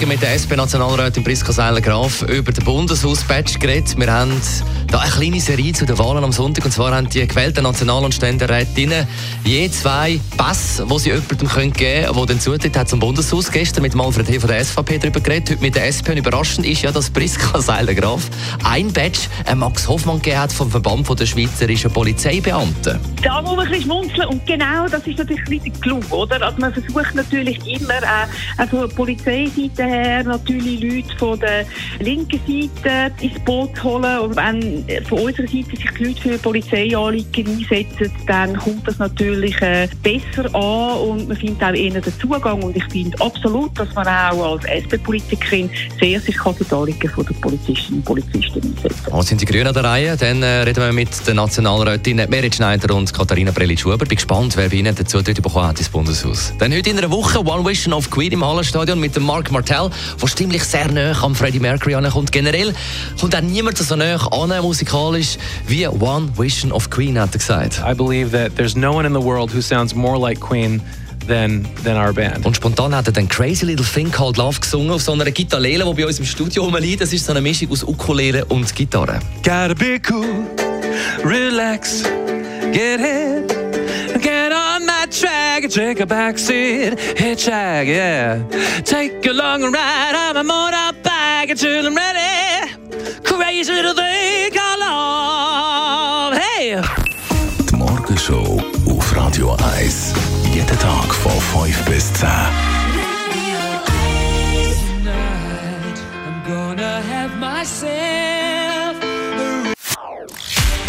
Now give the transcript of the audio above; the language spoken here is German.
Morgen mit der SP-Nationalrätin Priska Seiler-Graf über den Bundeshaus-Badge geredet. Wir haben da eine kleine Serie zu den Wahlen am Sonntag. Und zwar haben die gewählten National- und Ständerätinnen je zwei Pässe, die sie jemandem geben können, der den Zutritt hat zum Bundeshaus. Gestern mit Manfred He von der SVP darüber geredet. Heute mit der SP. Und überraschend ist ja, dass Priska Seiler-Graf ein Badge an Max Hoffmann gegeben hat vom Verband der Schweizerischen Polizeibeamten. Da muss man ein bisschen schmunzeln und genau das ist natürlich bisschen Clou, oder? Also man versucht natürlich immer äh, der Polizeiseite her natürlich Leute von der linken Seite ins Boot holen und wenn von unserer Seite sich die Leute für Polizeianliegen einsetzen, dann kommt das natürlich äh, besser an und man findet auch eher den Zugang und ich finde absolut, dass man auch als SP-Politikerin sehr sich kann für die Anliegen der Polizistinnen und Polizisten einsetzen. Und sind die Grünen an der Reihe? Dann äh, reden wir mit den Nationalrätinnen Merit Schneider und Katharina Prelitsch-Huber. Bin gespannt, wer bei Ihnen den Zutritt bekommen hat ins Bundeshaus. Dann heute in einer Woche One Vision of Queen im Hallenstadion mit dem Mark Martell, der stimmlich sehr nah am Freddie Mercury ankommt. Generell kommt auch niemand so nah an musikalisch wie One Vision of Queen, hat er gesagt. I believe that there's no one in the world who sounds more like Queen than, than our band. Und spontan hat er dann Crazy Little Thing Called Love gesungen auf so einer Gitarrele, die bei uns im Studio rumliegt. Das ist so eine Mischung aus Ukulele und Gitarre. Gotta be cool, relax, get hit, take a backseat, hitchhike, yeah. Take a long ride on my motorbike until I'm ready. Crazy to think of love, hey! Die Morgenshow auf Radio 1. Jeden Tag von 5 bis 10.